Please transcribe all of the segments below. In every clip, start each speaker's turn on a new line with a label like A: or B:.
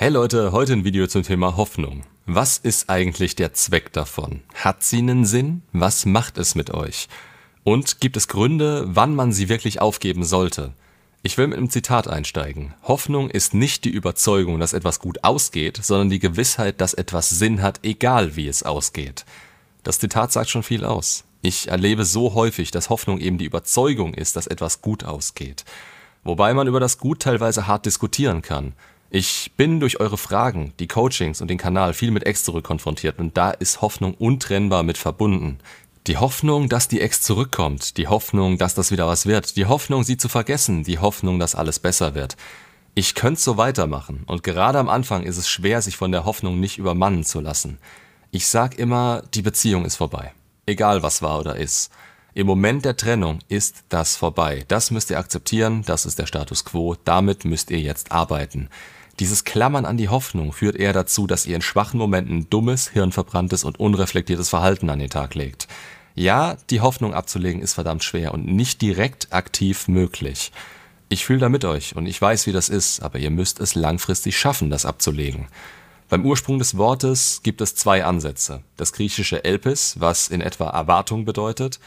A: Hey Leute, heute ein Video zum Thema Hoffnung. Was ist eigentlich der Zweck davon? Hat sie einen Sinn? Was macht es mit euch? Und gibt es Gründe, wann man sie wirklich aufgeben sollte? Ich will mit einem Zitat einsteigen. Hoffnung ist nicht die Überzeugung, dass etwas gut ausgeht, sondern die Gewissheit, dass etwas Sinn hat, egal wie es ausgeht. Das Zitat sagt schon viel aus. Ich erlebe so häufig, dass Hoffnung eben die Überzeugung ist, dass etwas gut ausgeht. Wobei man über das Gut teilweise hart diskutieren kann. Ich bin durch eure Fragen, die Coachings und den Kanal viel mit Ex zurück konfrontiert und da ist Hoffnung untrennbar mit verbunden. Die Hoffnung, dass die Ex zurückkommt, die Hoffnung, dass das wieder was wird, die Hoffnung, sie zu vergessen, die Hoffnung, dass alles besser wird. Ich könnte so weitermachen und gerade am Anfang ist es schwer, sich von der Hoffnung nicht übermannen zu lassen. Ich sag immer, die Beziehung ist vorbei. Egal was war oder ist. Im Moment der Trennung ist das vorbei. Das müsst ihr akzeptieren, das ist der Status quo, damit müsst ihr jetzt arbeiten. Dieses Klammern an die Hoffnung führt eher dazu, dass ihr in schwachen Momenten dummes, hirnverbranntes und unreflektiertes Verhalten an den Tag legt. Ja, die Hoffnung abzulegen ist verdammt schwer und nicht direkt aktiv möglich. Ich fühle da mit euch und ich weiß, wie das ist, aber ihr müsst es langfristig schaffen, das abzulegen. Beim Ursprung des Wortes gibt es zwei Ansätze. Das griechische Elpis, was in etwa Erwartung bedeutet,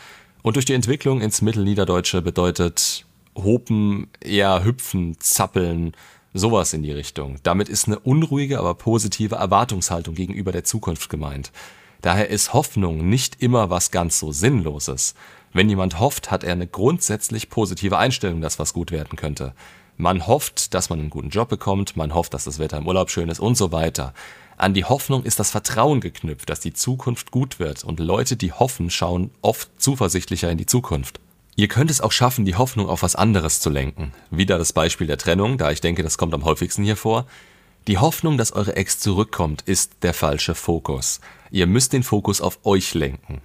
A: und durch die Entwicklung ins Mittelniederdeutsche bedeutet Hopen eher hüpfen, zappeln, Sowas in die Richtung. Damit ist eine unruhige, aber positive Erwartungshaltung gegenüber der Zukunft gemeint. Daher ist Hoffnung nicht immer was ganz so Sinnloses. Wenn jemand hofft, hat er eine grundsätzlich positive Einstellung, dass was gut werden könnte. Man hofft, dass man einen guten Job bekommt, man hofft, dass das Wetter im Urlaub schön ist und so weiter. An die Hoffnung ist das Vertrauen geknüpft, dass die Zukunft gut wird und Leute, die hoffen, schauen oft zuversichtlicher in die Zukunft. Ihr könnt es auch schaffen, die Hoffnung auf was anderes zu lenken. Wieder das Beispiel der Trennung, da ich denke, das kommt am häufigsten hier vor. Die Hoffnung, dass eure Ex zurückkommt, ist der falsche Fokus. Ihr müsst den Fokus auf euch lenken.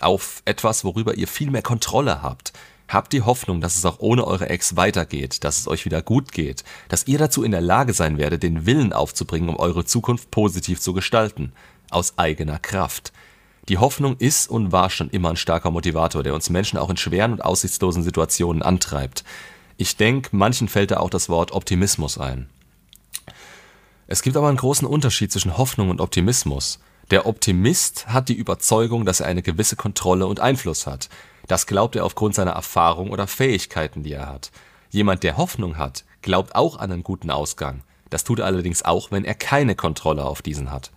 A: Auf etwas, worüber ihr viel mehr Kontrolle habt. Habt die Hoffnung, dass es auch ohne eure Ex weitergeht, dass es euch wieder gut geht, dass ihr dazu in der Lage sein werdet, den Willen aufzubringen, um eure Zukunft positiv zu gestalten. Aus eigener Kraft. Die Hoffnung ist und war schon immer ein starker Motivator, der uns Menschen auch in schweren und aussichtslosen Situationen antreibt. Ich denke, manchen fällt da auch das Wort Optimismus ein. Es gibt aber einen großen Unterschied zwischen Hoffnung und Optimismus. Der Optimist hat die Überzeugung, dass er eine gewisse Kontrolle und Einfluss hat. Das glaubt er aufgrund seiner Erfahrung oder Fähigkeiten, die er hat. Jemand, der Hoffnung hat, glaubt auch an einen guten Ausgang. Das tut er allerdings auch, wenn er keine Kontrolle auf diesen hat.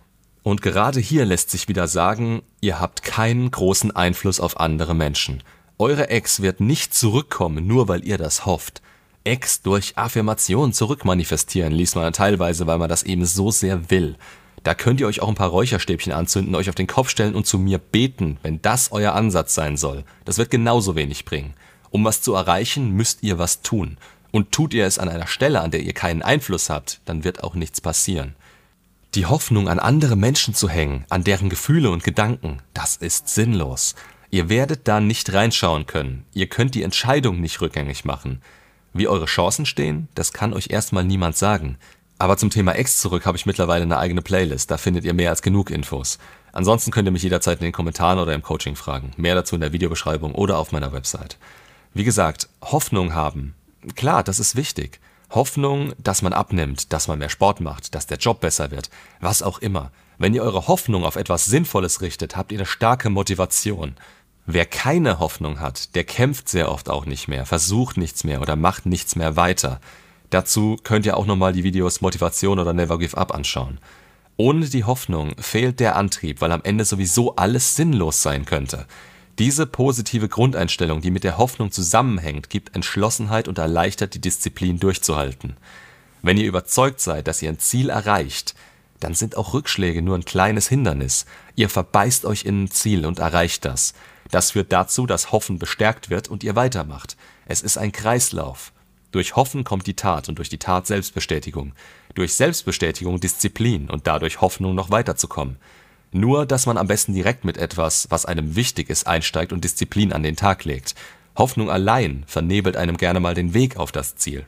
A: Und gerade hier lässt sich wieder sagen, ihr habt keinen großen Einfluss auf andere Menschen. Eure Ex wird nicht zurückkommen, nur weil ihr das hofft. Ex durch Affirmation zurückmanifestieren liest man teilweise, weil man das eben so sehr will. Da könnt ihr euch auch ein paar Räucherstäbchen anzünden, euch auf den Kopf stellen und zu mir beten, wenn das euer Ansatz sein soll. Das wird genauso wenig bringen. Um was zu erreichen, müsst ihr was tun. Und tut ihr es an einer Stelle, an der ihr keinen Einfluss habt, dann wird auch nichts passieren. Die Hoffnung an andere Menschen zu hängen, an deren Gefühle und Gedanken, das ist sinnlos. Ihr werdet da nicht reinschauen können. Ihr könnt die Entscheidung nicht rückgängig machen. Wie eure Chancen stehen, das kann euch erstmal niemand sagen. Aber zum Thema Ex zurück habe ich mittlerweile eine eigene Playlist, da findet ihr mehr als genug Infos. Ansonsten könnt ihr mich jederzeit in den Kommentaren oder im Coaching fragen. Mehr dazu in der Videobeschreibung oder auf meiner Website. Wie gesagt, Hoffnung haben. Klar, das ist wichtig. Hoffnung, dass man abnimmt, dass man mehr Sport macht, dass der Job besser wird, was auch immer. Wenn ihr eure Hoffnung auf etwas Sinnvolles richtet, habt ihr eine starke Motivation. Wer keine Hoffnung hat, der kämpft sehr oft auch nicht mehr, versucht nichts mehr oder macht nichts mehr weiter. Dazu könnt ihr auch nochmal die Videos Motivation oder Never Give Up anschauen. Ohne die Hoffnung fehlt der Antrieb, weil am Ende sowieso alles sinnlos sein könnte. Diese positive Grundeinstellung, die mit der Hoffnung zusammenhängt, gibt Entschlossenheit und erleichtert die Disziplin durchzuhalten. Wenn ihr überzeugt seid, dass ihr ein Ziel erreicht, dann sind auch Rückschläge nur ein kleines Hindernis. Ihr verbeißt euch in ein Ziel und erreicht das. Das führt dazu, dass Hoffen bestärkt wird und ihr weitermacht. Es ist ein Kreislauf. Durch Hoffen kommt die Tat und durch die Tat Selbstbestätigung. Durch Selbstbestätigung Disziplin und dadurch Hoffnung noch weiterzukommen. Nur, dass man am besten direkt mit etwas, was einem wichtig ist, einsteigt und Disziplin an den Tag legt. Hoffnung allein vernebelt einem gerne mal den Weg auf das Ziel.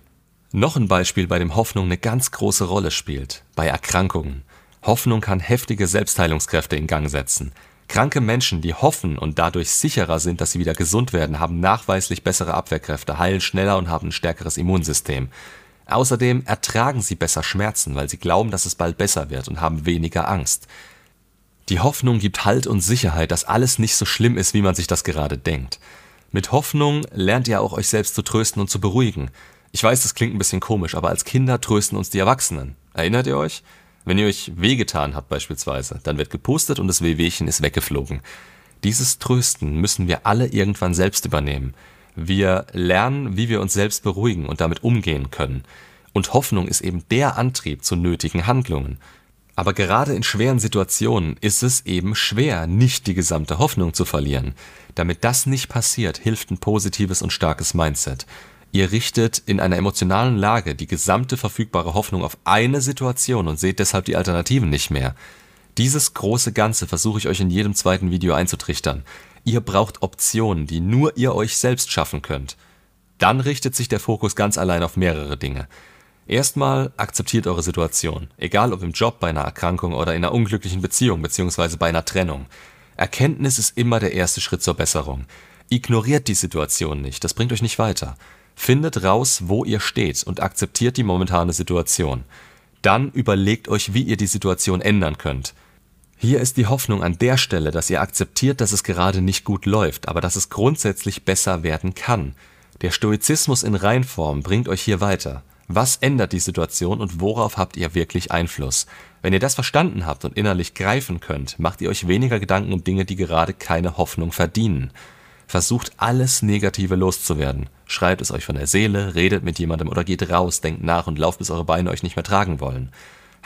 A: Noch ein Beispiel, bei dem Hoffnung eine ganz große Rolle spielt. Bei Erkrankungen. Hoffnung kann heftige Selbstheilungskräfte in Gang setzen. Kranke Menschen, die hoffen und dadurch sicherer sind, dass sie wieder gesund werden, haben nachweislich bessere Abwehrkräfte, heilen schneller und haben ein stärkeres Immunsystem. Außerdem ertragen sie besser Schmerzen, weil sie glauben, dass es bald besser wird und haben weniger Angst. Die Hoffnung gibt Halt und Sicherheit, dass alles nicht so schlimm ist, wie man sich das gerade denkt. Mit Hoffnung lernt ihr auch euch selbst zu trösten und zu beruhigen. Ich weiß, das klingt ein bisschen komisch, aber als Kinder trösten uns die Erwachsenen. Erinnert ihr euch? Wenn ihr euch wehgetan habt beispielsweise, dann wird gepustet und das Wehwehchen ist weggeflogen. Dieses Trösten müssen wir alle irgendwann selbst übernehmen. Wir lernen, wie wir uns selbst beruhigen und damit umgehen können. Und Hoffnung ist eben der Antrieb zu nötigen Handlungen. Aber gerade in schweren Situationen ist es eben schwer, nicht die gesamte Hoffnung zu verlieren. Damit das nicht passiert, hilft ein positives und starkes Mindset. Ihr richtet in einer emotionalen Lage die gesamte verfügbare Hoffnung auf eine Situation und seht deshalb die Alternativen nicht mehr. Dieses große Ganze versuche ich euch in jedem zweiten Video einzutrichtern. Ihr braucht Optionen, die nur ihr euch selbst schaffen könnt. Dann richtet sich der Fokus ganz allein auf mehrere Dinge. Erstmal akzeptiert eure Situation, egal ob im Job, bei einer Erkrankung oder in einer unglücklichen Beziehung bzw. bei einer Trennung. Erkenntnis ist immer der erste Schritt zur Besserung. Ignoriert die Situation nicht, das bringt euch nicht weiter. Findet raus, wo ihr steht und akzeptiert die momentane Situation. Dann überlegt euch, wie ihr die Situation ändern könnt. Hier ist die Hoffnung an der Stelle, dass ihr akzeptiert, dass es gerade nicht gut läuft, aber dass es grundsätzlich besser werden kann. Der Stoizismus in Reinform bringt euch hier weiter. Was ändert die Situation und worauf habt ihr wirklich Einfluss? Wenn ihr das verstanden habt und innerlich greifen könnt, macht ihr euch weniger Gedanken um Dinge, die gerade keine Hoffnung verdienen. Versucht alles Negative loszuwerden. Schreibt es euch von der Seele, redet mit jemandem oder geht raus, denkt nach und lauft, bis eure Beine euch nicht mehr tragen wollen.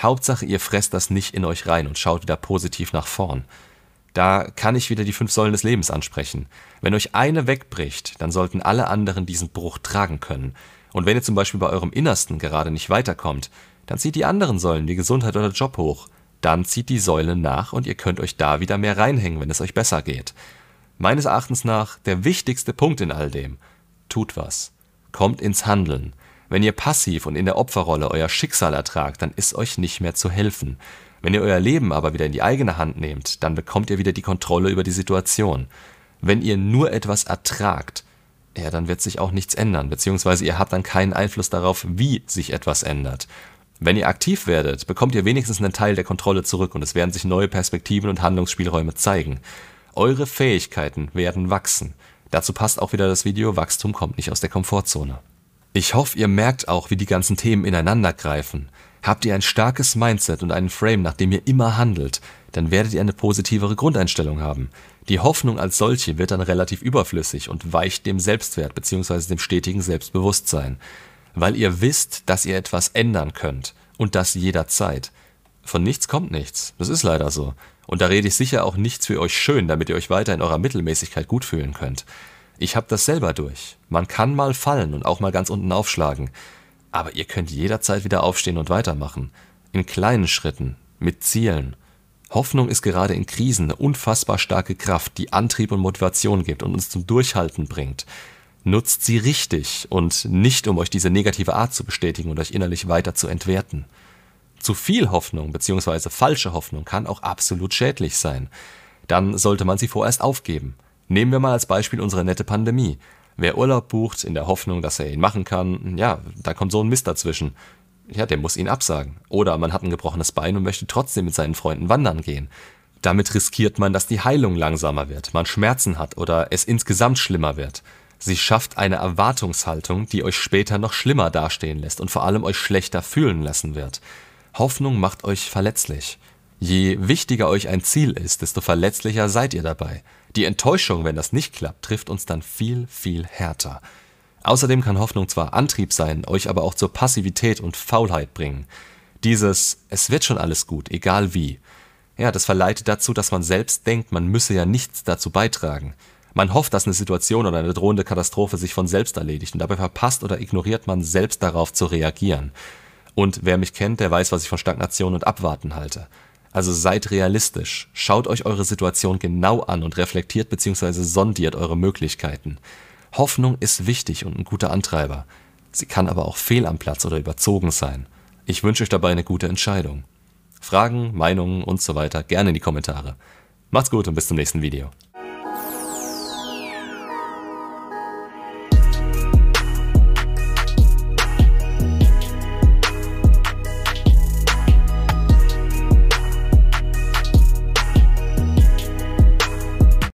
A: Hauptsache, ihr fresst das nicht in euch rein und schaut wieder positiv nach vorn. Da kann ich wieder die fünf Säulen des Lebens ansprechen. Wenn euch eine wegbricht, dann sollten alle anderen diesen Bruch tragen können. Und wenn ihr zum Beispiel bei eurem Innersten gerade nicht weiterkommt, dann zieht die anderen Säulen wie Gesundheit oder Job hoch. Dann zieht die Säule nach und ihr könnt euch da wieder mehr reinhängen, wenn es euch besser geht. Meines Erachtens nach der wichtigste Punkt in all dem. Tut was. Kommt ins Handeln. Wenn ihr passiv und in der Opferrolle euer Schicksal ertragt, dann ist euch nicht mehr zu helfen. Wenn ihr euer Leben aber wieder in die eigene Hand nehmt, dann bekommt ihr wieder die Kontrolle über die Situation. Wenn ihr nur etwas ertragt, ja, dann wird sich auch nichts ändern, beziehungsweise ihr habt dann keinen Einfluss darauf, wie sich etwas ändert. Wenn ihr aktiv werdet, bekommt ihr wenigstens einen Teil der Kontrolle zurück und es werden sich neue Perspektiven und Handlungsspielräume zeigen. Eure Fähigkeiten werden wachsen. Dazu passt auch wieder das Video Wachstum kommt nicht aus der Komfortzone. Ich hoffe, ihr merkt auch, wie die ganzen Themen ineinander greifen. Habt ihr ein starkes Mindset und einen Frame, nach dem ihr immer handelt, dann werdet ihr eine positivere Grundeinstellung haben. Die Hoffnung als solche wird dann relativ überflüssig und weicht dem Selbstwert bzw. dem stetigen Selbstbewusstsein, weil ihr wisst, dass ihr etwas ändern könnt und das jederzeit. Von nichts kommt nichts, das ist leider so. Und da rede ich sicher auch nichts für euch schön, damit ihr euch weiter in eurer Mittelmäßigkeit gut fühlen könnt. Ich habe das selber durch. Man kann mal fallen und auch mal ganz unten aufschlagen. Aber ihr könnt jederzeit wieder aufstehen und weitermachen. In kleinen Schritten, mit Zielen. Hoffnung ist gerade in Krisen eine unfassbar starke Kraft, die Antrieb und Motivation gibt und uns zum Durchhalten bringt. Nutzt sie richtig und nicht, um euch diese negative Art zu bestätigen und euch innerlich weiter zu entwerten. Zu viel Hoffnung bzw. falsche Hoffnung kann auch absolut schädlich sein. Dann sollte man sie vorerst aufgeben. Nehmen wir mal als Beispiel unsere nette Pandemie. Wer Urlaub bucht in der Hoffnung, dass er ihn machen kann, ja, da kommt so ein Mist dazwischen. Ja, der muss ihn absagen. Oder man hat ein gebrochenes Bein und möchte trotzdem mit seinen Freunden wandern gehen. Damit riskiert man, dass die Heilung langsamer wird, man Schmerzen hat oder es insgesamt schlimmer wird. Sie schafft eine Erwartungshaltung, die euch später noch schlimmer dastehen lässt und vor allem euch schlechter fühlen lassen wird. Hoffnung macht euch verletzlich. Je wichtiger euch ein Ziel ist, desto verletzlicher seid ihr dabei. Die Enttäuschung, wenn das nicht klappt, trifft uns dann viel, viel härter. Außerdem kann Hoffnung zwar Antrieb sein, euch aber auch zur Passivität und Faulheit bringen. Dieses Es wird schon alles gut, egal wie. Ja, das verleitet dazu, dass man selbst denkt, man müsse ja nichts dazu beitragen. Man hofft, dass eine Situation oder eine drohende Katastrophe sich von selbst erledigt und dabei verpasst oder ignoriert man selbst darauf zu reagieren. Und wer mich kennt, der weiß, was ich von Stagnation und Abwarten halte. Also seid realistisch, schaut euch eure Situation genau an und reflektiert bzw. sondiert eure Möglichkeiten. Hoffnung ist wichtig und ein guter Antreiber. Sie kann aber auch fehl am Platz oder überzogen sein. Ich wünsche euch dabei eine gute Entscheidung. Fragen, Meinungen und so weiter gerne in die Kommentare. Macht's gut und bis zum nächsten Video.